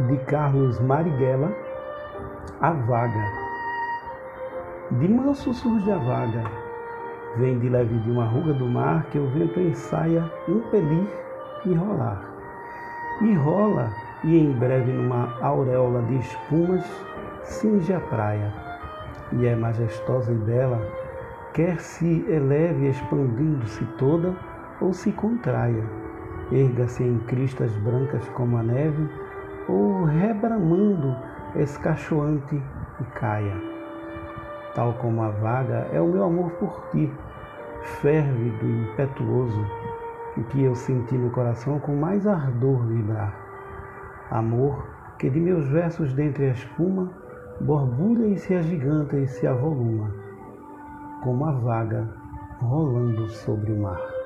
de Carlos Marighella, A Vaga. De manso surge a vaga, vem de leve de uma ruga do mar que o vento ensaia impelir e rolar. E rola, e em breve numa auréola de espumas cinge a praia, e é majestosa e bela, quer se eleve expandindo-se toda ou se contraia, erga-se em cristas brancas como a neve, ou rebramando escachoante e caia. Tal como a vaga é o meu amor por ti, férvido e impetuoso, o que eu senti no coração com mais ardor vibrar. Amor que de meus versos dentre a espuma borbulha e se agiganta e se avoluma, como a vaga rolando sobre o mar.